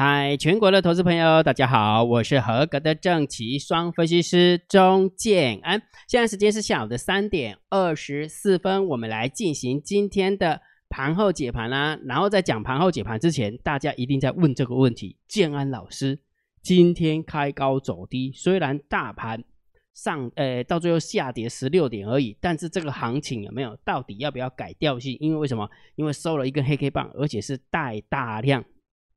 嗨，全国的投资朋友，大家好，我是合格的正奇双分析师钟建安。现在时间是下午的三点二十四分，我们来进行今天的盘后解盘啦。然后在讲盘后解盘之前，大家一定在问这个问题：建安老师，今天开高走低，虽然大盘上，呃，到最后下跌十六点而已，但是这个行情有没有到底要不要改调性？因为为什么？因为收了一根黑 K 棒，而且是带大量。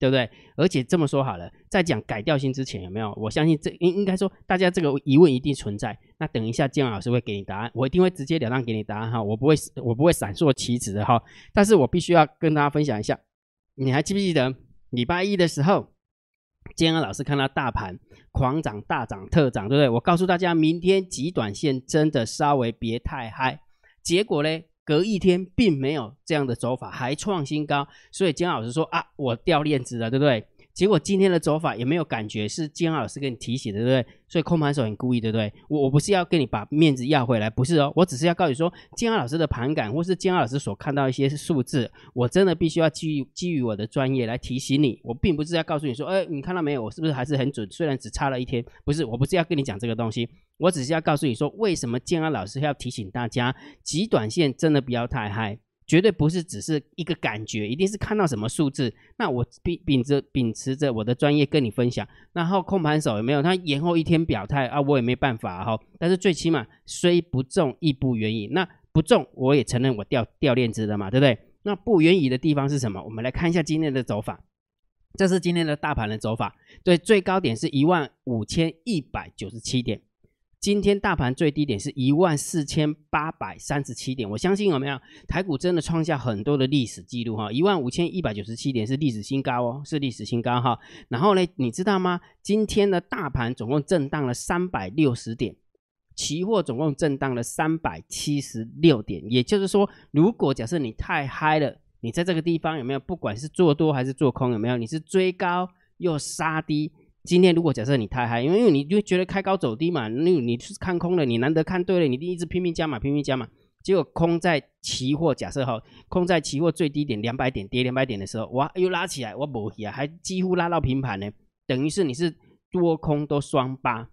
对不对？而且这么说好了，在讲改掉性之前，有没有？我相信这应应该说，大家这个疑问一定存在。那等一下，建老师会给你答案，我一定会直截了当给你答案哈，我不会我不会闪烁其词的哈。但是我必须要跟大家分享一下，你还记不记得礼拜一的时候，建安老师看到大盘狂涨、大涨、特涨，对不对？我告诉大家，明天极短线真的稍微别太嗨。结果呢？隔一天并没有这样的走法，还创新高，所以姜老师说啊，我掉链子了，对不对？结果今天的走法也没有感觉，是姜老师给你提醒的，对不对？所以空盘手很故意，对不对？我我不是要跟你把面子要回来，不是哦，我只是要告诉你说，姜老师的盘感或是姜老师所看到一些数字，我真的必须要基于基于我的专业来提醒你，我并不是要告诉你说，哎，你看到没有，我是不是还是很准？虽然只差了一天，不是，我不是要跟你讲这个东西，我只是要告诉你说，为什么建安老师要提醒大家，极短线真的不要太嗨。绝对不是只是一个感觉，一定是看到什么数字。那我秉秉着秉持着我的专业跟你分享。然后控盘手有没有？他延后一天表态啊，我也没办法哈。但是最起码虽不中亦不远矣。那不中我也承认我掉掉链子了嘛，对不对？那不远矣的地方是什么？我们来看一下今天的走法。这是今天的大盘的走法。对，最高点是一万五千一百九十七点。今天大盘最低点是一万四千八百三十七点，我相信有没有台股真的创下很多的历史记录哈，一万五千一百九十七点是历史新高哦，是历史新高哈。然后呢，你知道吗？今天的大盘总共震荡了三百六十点，期货总共震荡了三百七十六点。也就是说，如果假设你太嗨了，你在这个地方有没有？不管是做多还是做空，有没有？你是追高又杀低。今天如果假设你太嗨，因为你就觉得开高走低嘛，那你是看空了，你难得看对了，你一直拼命加码，拼命加码，结果空在期货假设哈，空在期货最低点两百点跌两百点的时候，哇，又拉起来，我不起啊，还几乎拉到平盘呢，等于是你是多空都双八，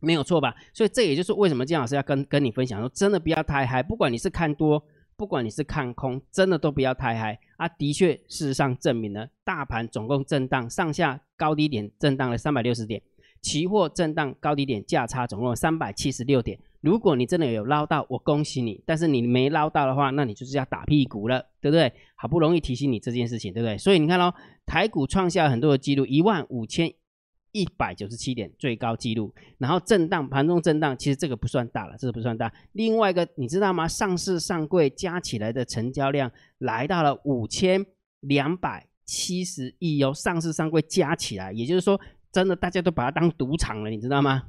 没有错吧？所以这也就是为什么姜老师要跟跟你分享说，真的不要太嗨，不管你是看多。不管你是看空，真的都不要太嗨啊！的确，事实上证明了，大盘总共震荡上下高低点震荡了三百六十点，期货震荡高低点价差总共三百七十六点。如果你真的有捞到，我恭喜你；但是你没捞到的话，那你就是要打屁股了，对不对？好不容易提醒你这件事情，对不对？所以你看喽，台股创下很多的记录，一万五千。一百九十七点最高纪录，然后震荡盘中震荡，其实这个不算大了，这个不算大。另外一个你知道吗？上市上柜加起来的成交量来到了五千两百七十亿哦，上市上柜加起来，也就是说，真的大家都把它当赌场了，你知道吗？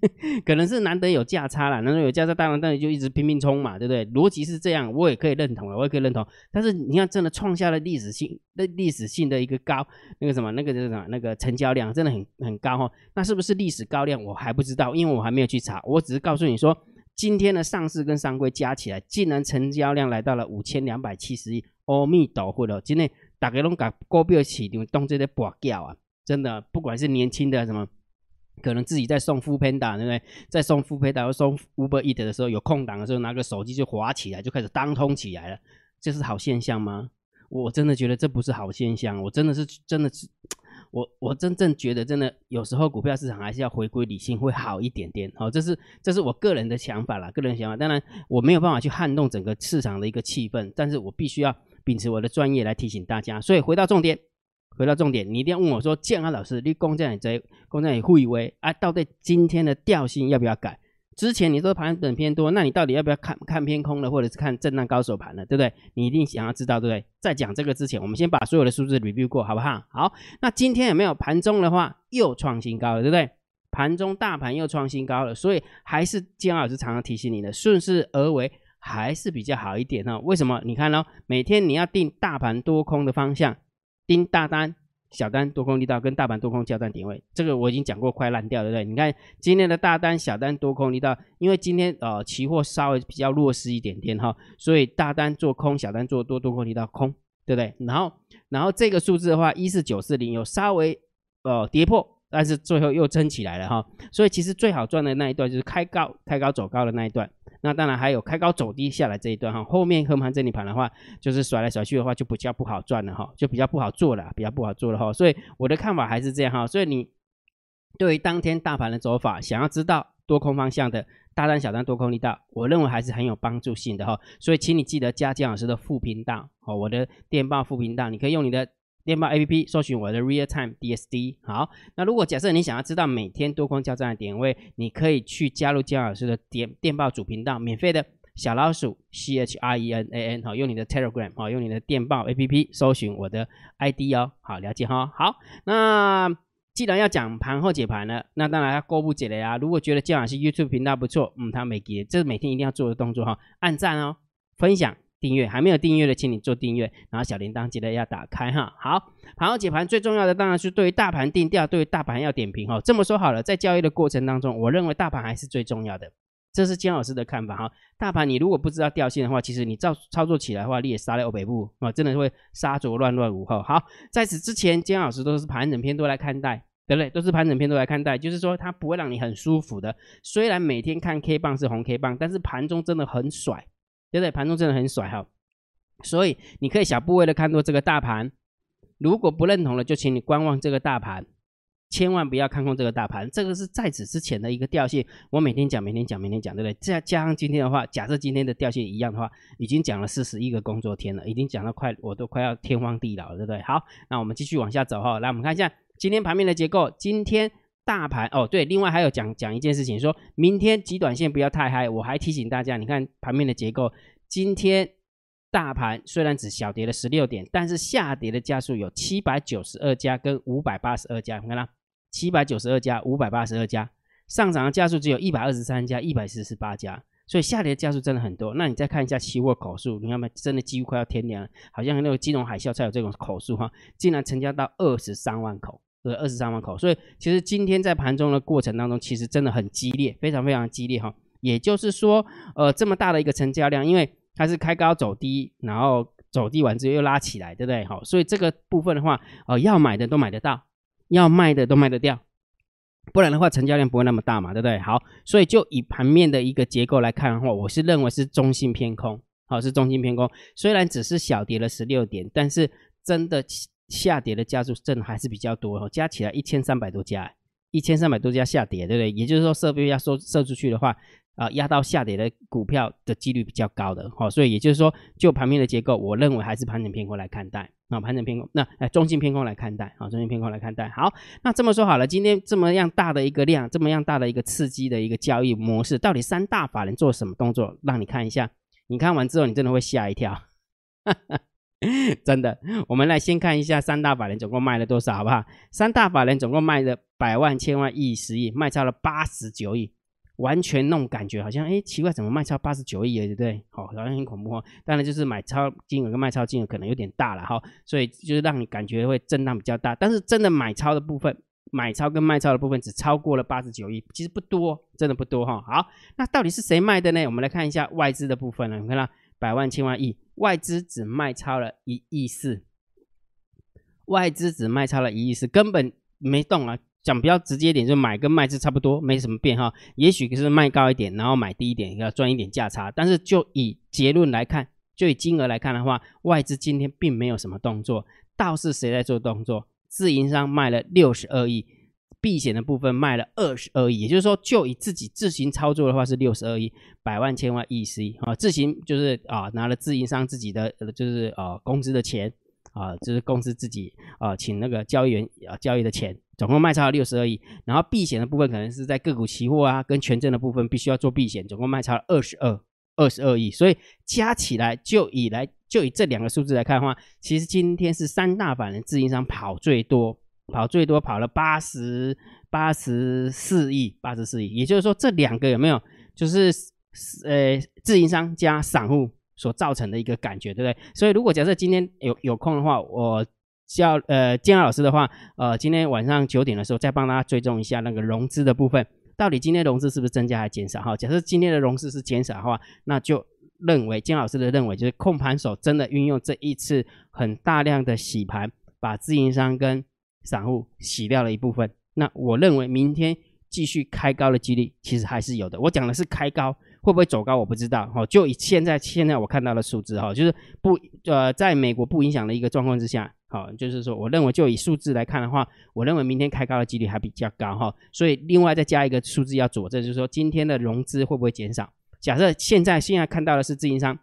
可能是难得有价差了，难得有价差，当然当然就一直拼命冲嘛，对不对？逻辑是这样，我也可以认同了，我也可以认同。但是你看，真的创下了历史性、的历史性的一个高，那个什么，那个是什么？那个成交量真的很很高哈。那是不是历史高量？我还不知道，因为我还没有去查。我只是告诉你说，今天的上市跟上柜加起来，竟然成交量来到了五千两百七十亿。阿弥陀佛了，今天大家拢搞股票市场动这些跛脚啊，真的，不管是年轻的什么。可能自己在送副 Panda，对不对？在送副 Panda 或送 Uber Eat 的时候，有空档的时候，拿个手机就滑起来，就开始当通起来了。这是好现象吗？我真的觉得这不是好现象。我真的是真的是，我我真正觉得，真的有时候股票市场还是要回归理性会好一点点。好，这是这是我个人的想法啦，个人想法。当然，我没有办法去撼动整个市场的一个气氛，但是我必须要秉持我的专业来提醒大家。所以回到重点。回到重点，你一定要问我说：“建安老师，你攻占你这攻占你会威啊？到底今天的调性要不要改？之前你说盘整偏多，那你到底要不要看看偏空了，或者是看震荡高手盘了，对不对？你一定想要知道，对不对？在讲这个之前，我们先把所有的数字 review 过，好不好？好，那今天有没有盘中的话又创新高了，对不对？盘中大盘又创新高了，所以还是建安老师常常提醒你的，顺势而为还是比较好一点哦。为什么？你看哦，每天你要定大盘多空的方向。盯大单、小单多空力道跟大盘多空交战点位，这个我已经讲过，快烂掉，对不对？你看今天的大单、小单多空力道，因为今天呃期货稍微比较弱势一点点哈，所以大单做空，小单做多，多空力道空，对不对？然后然后这个数字的话，一四九四零有稍微呃跌破。但是最后又撑起来了哈，所以其实最好赚的那一段就是开高、开高走高的那一段。那当然还有开高走低下来这一段哈。后面横盘整理盘的话，就是甩来甩去的话，就比较不好赚了哈，就比较不好做了，比较不好做了哈。所以我的看法还是这样哈。所以你对于当天大盘的走法，想要知道多空方向的大单、小单、多空力道，我认为还是很有帮助性的哈。所以请你记得加姜老师的副频道哦，我的电报副频道，你可以用你的。电报 A P P 搜寻我的 Real Time D S D。好，那如果假设你想要知道每天多空交战的点位，你可以去加入姜老师的电电报主频道，免费的小老鼠 C H R E N A N。好，用你的 Telegram，好，用你的电报 A P P 搜寻我的 I D 哦。好，了解哈。好，那既然要讲盘后解盘了，那当然要过不解了呀。如果觉得姜老师 YouTube 频道不错，嗯，他每给这是每天一定要做的动作哈，按赞哦，分享。订阅还没有订阅的，请你做订阅，然后小铃铛记得要打开哈。好，盘后解盘最重要的当然是对于大盘定调，对于大盘要点评哈。这么说好了，在交易的过程当中，我认为大盘还是最重要的，这是姜老师的看法哈。大盘你如果不知道调性的话，其实你照操作起来的话，你也杀了欧北部啊，真的会杀着乱乱舞哈。好，在此之前，姜老师都是盘整片都来看待，对不对？都是盘整片都来看待，就是说它不会让你很舒服的。虽然每天看 K 棒是红 K 棒，但是盘中真的很甩。对不对？盘中真的很甩哈，所以你可以小部位的看多这个大盘，如果不认同了，就请你观望这个大盘，千万不要看空这个大盘。这个是在此之前的一个调性，我每天讲，每天讲，每天讲，对不对？再加上今天的话，假设今天的调性一样的话，已经讲了四十一个工作天了，已经讲到快，我都快要天荒地老了，对不对？好，那我们继续往下走哈，来我们看一下今天盘面的结构，今天。大盘哦，对，另外还有讲讲一件事情，说明天极短线不要太嗨。我还提醒大家，你看盘面的结构，今天大盘虽然只小跌了十六点，但是下跌的家数有七百九十二家跟五百八十二家，你看啦，七百九十二家、五百八十二家，上涨的家数只有一百二十三家、一百四十八家，所以下跌的家数真的很多。那你再看一下期货口数，你看没？真的几乎快要天亮了，好像那个金融海啸才有这种口数哈，竟然成交到二十三万口。对，二十三万口，所以其实今天在盘中的过程当中，其实真的很激烈，非常非常激烈哈。也就是说，呃，这么大的一个成交量，因为它是开高走低，然后走低完之后又拉起来，对不对？好，所以这个部分的话，呃，要买的都买得到，要卖的都卖得掉，不然的话成交量不会那么大嘛，对不对？好，所以就以盘面的一个结构来看的话，我是认为是中性偏空，好，是中性偏空。虽然只是小跌了十六点，但是真的。下跌的家数真的还是比较多哦，加起来一千三百多家，一千三百多家下跌，对不对？也就是说，设备要收射出去的话，啊，压到下跌的股票的几率比较高的，好，所以也就是说，就盘面的结构，我认为还是盘整偏空来看待，啊，盘整偏空，那哎，中性偏空来看待，啊，中性偏空来看待。好，那这么说好了，今天这么样大的一个量，这么样大的一个刺激的一个交易模式，到底三大法人做什么动作？让你看一下，你看完之后，你真的会吓一跳。真的，我们来先看一下三大法人总共卖了多少，好不好？三大法人总共卖了百万、千万、亿、十亿，卖超了八十九亿，完全那种感觉好像，哎，奇怪，怎么卖超八十九亿了对不对？好，好像很恐怖哦。当然就是买超金额跟卖超金额可能有点大了哈，所以就是让你感觉会震荡比较大。但是真的买超的部分，买超跟卖超的部分只超过了八十九亿，其实不多，真的不多哈。好，那到底是谁卖的呢？我们来看一下外资的部分了，你看到百万、千万、亿。外资只卖超了一亿四，外资只卖超了一亿四，根本没动啊！讲比较直接点，就买跟卖是差不多，没什么变哈。也许是卖高一点，然后买低一点，要赚一点价差。但是就以结论来看，就以金额来看的话，外资今天并没有什么动作，倒是谁在做动作？自营商卖了六十二亿。避险的部分卖了二十二亿，也就是说，就以自己自行操作的话是六十二亿，百万、千万、亿、十亿啊，自行就是啊，拿了自营商自己的就是呃工资的钱啊，就是公司自己啊请那个交易员啊交易的钱，总共卖超了六十二亿。然后避险的部分可能是在个股期货啊跟权证的部分必须要做避险，总共卖超了二十二二十二亿。所以加起来就以来就以这两个数字来看的话，其实今天是三大板的自营商跑最多。跑最多跑了八十八十四亿，八十四亿，也就是说这两个有没有就是呃自营商加散户所造成的一个感觉，对不对？所以如果假设今天有有空的话，我叫呃建老师的话，呃今天晚上九点的时候再帮大家追踪一下那个融资的部分，到底今天融资是不是增加还是减少？哈，假设今天的融资是减少的话，那就认为，金老师的认为就是控盘手真的运用这一次很大量的洗盘，把自营商跟散户洗掉了一部分。那我认为明天继续开高的几率其实还是有的。我讲的是开高。会不会走高？我不知道哈。就以现在现在我看到的数字哈，就是不呃，在美国不影响的一个状况之下，好，就是说，我认为就以数字来看的话，我认为明天开高的几率还比较高哈。所以另外再加一个数字要佐证，就是说今天的融资会不会减少？假设现在现在看到的是自营商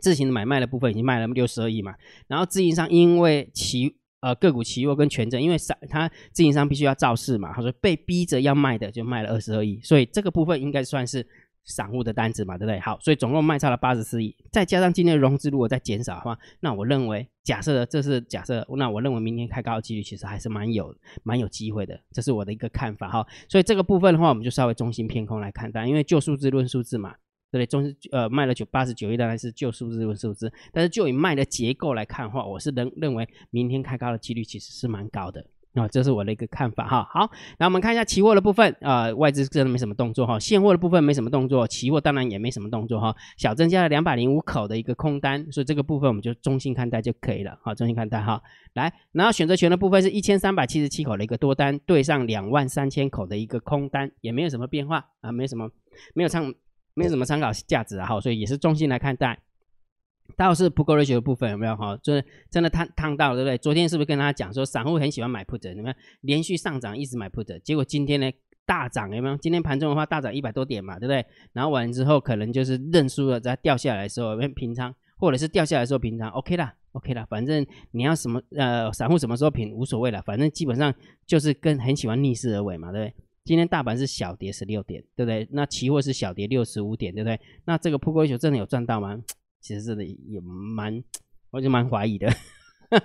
自行买卖的部分已经卖了六十二亿嘛，然后自营商因为期呃个股期货跟权证，因为散他自营商必须要造势嘛，他说被逼着要卖的就卖了二十二亿，所以这个部分应该算是。散户的单子嘛，对不对？好，所以总共卖差了八十四亿，再加上今天的融资如果再减少的话，那我认为，假设这是假设，那我认为明天开高的几率其实还是蛮有蛮有机会的，这是我的一个看法哈。所以这个部分的话，我们就稍微中心偏空来看待，因为就数字论数字嘛，对不对？中呃卖了九八十九亿当然是旧数字论数字，但是就以卖的结构来看的话，我是认认为明天开高的几率其实是蛮高的。啊，这是我的一个看法哈。好，那我们看一下期货的部分啊，外资真的没什么动作哈。现货的部分没什么动作，期货当然也没什么动作哈。小增加了两百零五口的一个空单，所以这个部分我们就中性看待就可以了。好，中性看待哈。来，然后选择权的部分是一千三百七十七口的一个多单，对上两万三千口的一个空单，也没有什么变化啊，没什么，没有唱，没有什么参考价值啊。所以也是中性来看待。倒是不够热血的部分有没有哈？就是真的烫烫到对不对？昨天是不是跟大家讲说，散户很喜欢买 put，有没有连续上涨一直买 put？结果今天呢大涨有没有？今天盘中的话大涨一百多点嘛，对不对？然后完之后可能就是认输了，在掉下来的时候平仓，或者是掉下来的时候平仓，OK 啦，OK 啦，反正你要什么呃散户什么时候平无所谓了，反正基本上就是跟很喜欢逆势而为嘛，对不对？今天大盘是小跌十六点，对不对？那期货是小跌六十五点，对不对？那这个扑克球真的有赚到吗？其实真的也蛮，我就蛮怀疑的，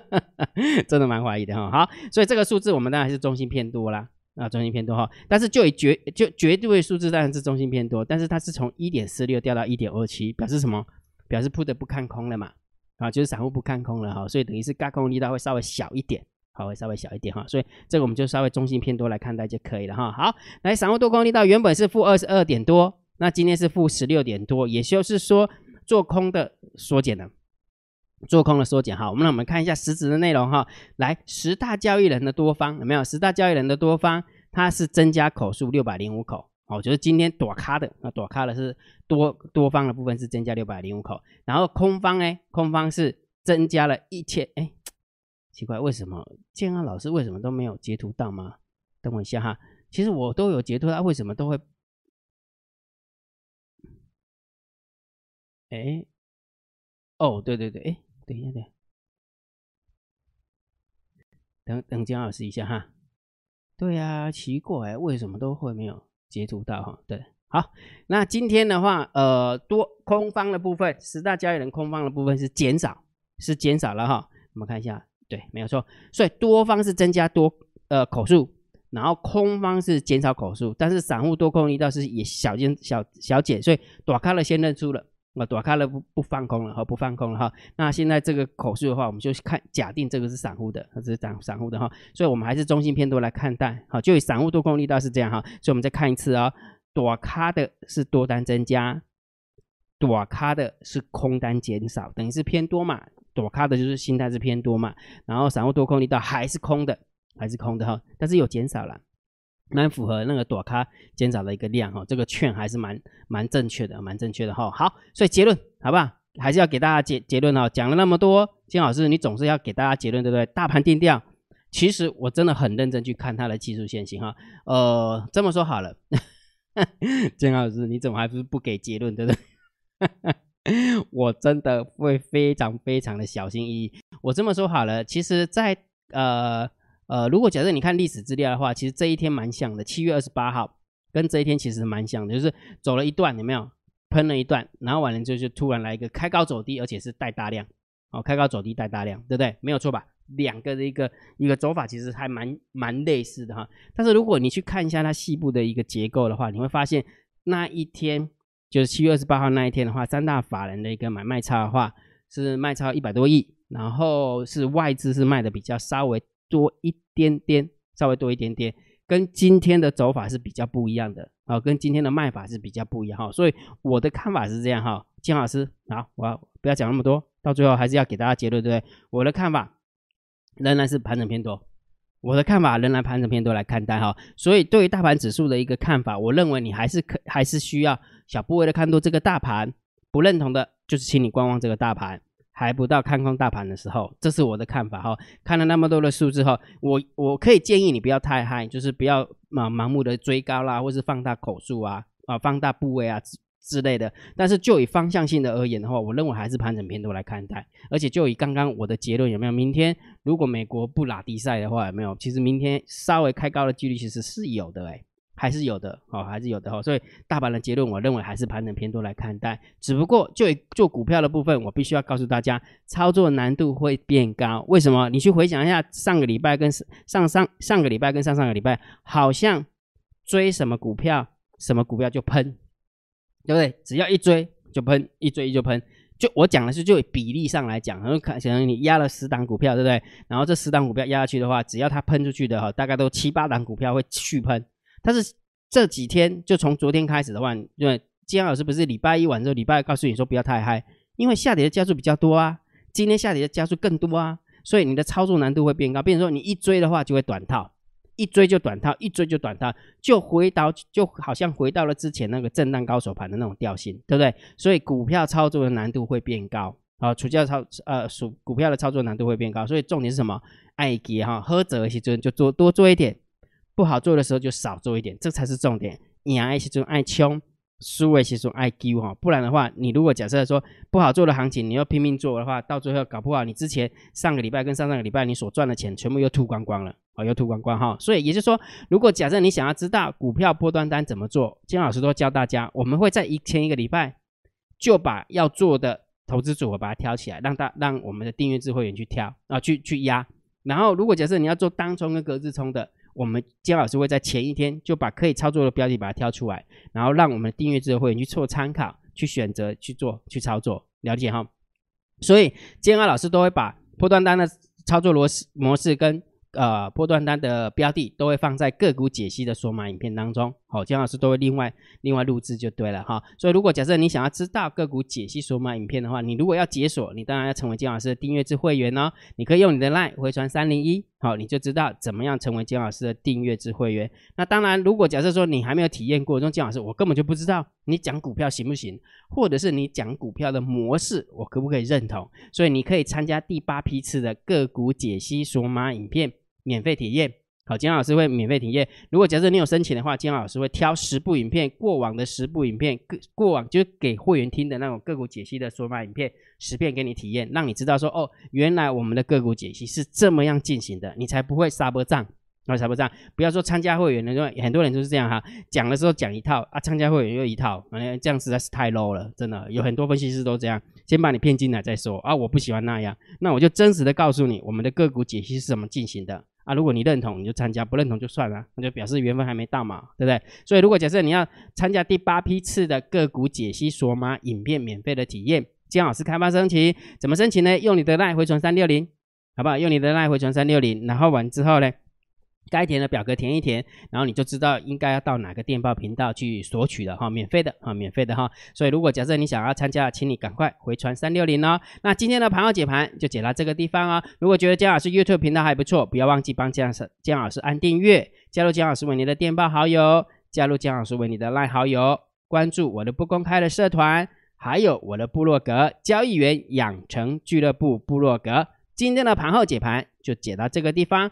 真的蛮怀疑的哈。好，所以这个数字我们当然是中心偏多啦，啊，中心偏多哈。但是就以绝就绝对数字当然是中心偏多，但是它是从一点四六掉到一点二七，表示什么？表示铺的不看空了嘛？啊，就是散户不看空了哈，所以等于是轧空力道会稍微小一点，好，会稍微小一点哈。所以这个我们就稍微中心偏多来看待就可以了哈。好，来散户多空力道原本是负二十二点多，那今天是负十六点多，也就是说。做空的缩减了，做空的缩减哈，我们让我们看一下实质的内容哈。来，十大交易人的多方有没有？十大交易人的多方，它是增加口数六百零五口，哦，就是今天躲卡的，那躲卡的是多多方的部分是增加六百零五口，然后空方哎，空方是增加了一千哎，奇怪，为什么建安老师为什么都没有截图到吗？等我一下哈，其实我都有截图，他为什么都会？哎，哦，对对对，哎，等一下，等，等等江老师一下哈。对呀，奇怪，为什么都会没有截图到哈？对，好，那今天的话，呃，多空方的部分，十大交易人空方的部分是减少，是减少了哈。我们看一下，对，没有错，所以多方是增加多呃口数，然后空方是减少口数，但是散户多空力道是也小减小小减，所以短开了先认出了。那躲开了不不放空了哈，不放空了哈。那现在这个口数的话，我们就看假定这个是散户的，它是散散户的哈。所以我们还是中性偏多来看待，好，就以散户多空力道是这样哈。所以我们再看一次啊，躲开的是多单增加，躲开的是空单减少，等于是偏多嘛。躲咖的就是心态是偏多嘛，然后散户多空力道还是空的，还是空的哈，但是有减少了。蛮符合那个躲咖减少的一个量哈，这个券还是蛮蛮正确的，蛮正确的哈。好，所以结论好不好？还是要给大家结结论哦。讲了那么多，金老师你总是要给大家结论对不对？大盘定调，其实我真的很认真去看它的技术线型哈。呃，这么说好了，金老师你怎么还不是不给结论对不对？我真的会非常非常的小心翼翼。我这么说好了，其实，在呃。呃，如果假设你看历史资料的话，其实这一天蛮像的，七月二十八号跟这一天其实蛮像的，就是走了一段，有没有喷了一段，然后完了就就突然来一个开高走低，而且是带大量，哦，开高走低带大量，对不对？没有错吧？两个的一个一个走法其实还蛮蛮类似的哈。但是如果你去看一下它细部的一个结构的话，你会发现那一天就是七月二十八号那一天的话，三大法人的一个买卖差的话是卖超一百多亿，然后是外资是卖的比较稍微。多一点点，稍微多一点点，跟今天的走法是比较不一样的啊，跟今天的卖法是比较不一样哈。所以我的看法是这样哈，金老师，好，我不要讲那么多，到最后还是要给大家结论，对不对？我的看法仍然是盘整偏多。我的看法仍然盘整偏多来看待哈，所以对于大盘指数的一个看法，我认为你还是可还是需要小部位的看多这个大盘，不认同的就是请你观望这个大盘，还不到看空大盘的时候，这是我的看法哈。看了那么多的数字后，我我可以建议你不要太嗨，就是不要盲盲目的追高啦，或是放大口数啊啊，放大部位啊。之类的，但是就以方向性的而言的话，我认为还是盘整偏多来看待。而且就以刚刚我的结论有没有？明天如果美国不拉低赛的话，有没有？其实明天稍微开高的几率其实是有的，哎，还是有的，哦，还是有的哈。所以大盘的结论，我认为还是盘整偏多来看待。只不过就做股票的部分，我必须要告诉大家，操作难度会变高。为什么？你去回想一下上个礼拜跟上上上个礼拜跟上上个礼拜，好像追什么股票，什么股票就喷。对不对？只要一追就喷，一追就喷。就我讲的是，就比例上来讲，可能可能你压了十档股票，对不对？然后这十档股票压下去的话，只要它喷出去的哈，大概都七八档股票会续喷。但是这几天就从昨天开始的话，因为金老师不是礼拜一晚之后，礼拜二告诉你说不要太嗨，因为下跌的加速比较多啊，今天下跌的加速更多啊，所以你的操作难度会变高。变成说你一追的话就会短套。一追就短套，一追就短套，就回到就好像回到了之前那个震荡高手盘的那种调性，对不对？所以股票操作的难度会变高啊，股票操呃属股票的操作难度会变高，所以重点是什么？爱跌哈，喝者一些就就做多做一点，不好做的时候就少做一点，这才是重点。赢一些就爱冲。输位其实爱丢哈，不然的话，你如果假设说不好做的行情，你要拼命做的话，到最后搞不好你之前上个礼拜跟上上个礼拜你所赚的钱全部又吐光光了哦，又吐光光哈。所以也就是说，如果假设你想要知道股票波段单怎么做，金老师都教大家，我们会在一前一个礼拜就把要做的投资组合把它挑起来，让大让我们的订阅制会员去挑啊，去去压。然后如果假设你要做当冲跟隔日冲的。我们姜老师会在前一天就把可以操作的标的把它挑出来，然后让我们订阅制的会员去做参考，去选择去做去操作，了解哈。所以姜老师都会把破断单的操作模式模式跟。呃，波段单的标的都会放在个股解析的索码影片当中，好，姜老师都会另外另外录制就对了哈。所以如果假设你想要知道个股解析索马影片的话，你如果要解锁，你当然要成为姜老师的订阅制会员哦。你可以用你的 LINE 回传三零一，好，你就知道怎么样成为姜老师的订阅制会员。那当然，如果假设说你还没有体验过，说姜老师我根本就不知道你讲股票行不行，或者是你讲股票的模式我可不可以认同，所以你可以参加第八批次的个股解析索马影片。免费体验，好，金老师会免费体验。如果假设你有申请的话，金老师会挑十部影片，过往的十部影片，过过往就是给会员听的那种个股解析的索马影片，十片给你体验，让你知道说，哦，原来我们的个股解析是这么样进行的，你才不会杀波账，啊，杀波账。不要说参加会员的，因为很多人都是这样哈，讲的时候讲一套啊，参加会员又一套，哎，这样实在是太 low 了，真的，有很多分析师都这样，先把你骗进来再说啊，我不喜欢那样，那我就真实的告诉你，我们的个股解析是怎么进行的。啊，如果你认同，你就参加；不认同就算了，那就表示缘分还没到嘛，对不对？所以，如果假设你要参加第八批次的个股解析索马影片免费的体验，姜老师开发申请，怎么申请呢？用你的赖回传三六零，好不好？用你的赖回传三六零，然后完之后呢？该填的表格填一填，然后你就知道应该要到哪个电报频道去索取的哈，免费的哈，免费的哈。所以如果假设你想要参加，请你赶快回传三六零哦。那今天的盘后解盘就解到这个地方哦。如果觉得姜老师 YouTube 频道还不错，不要忘记帮姜老师姜老师按订阅，加入姜老师为你的电报好友，加入姜老师为你的赖好友，关注我的不公开的社团，还有我的部落格交易员养成俱乐部部落格。今天的盘后解盘就解到这个地方。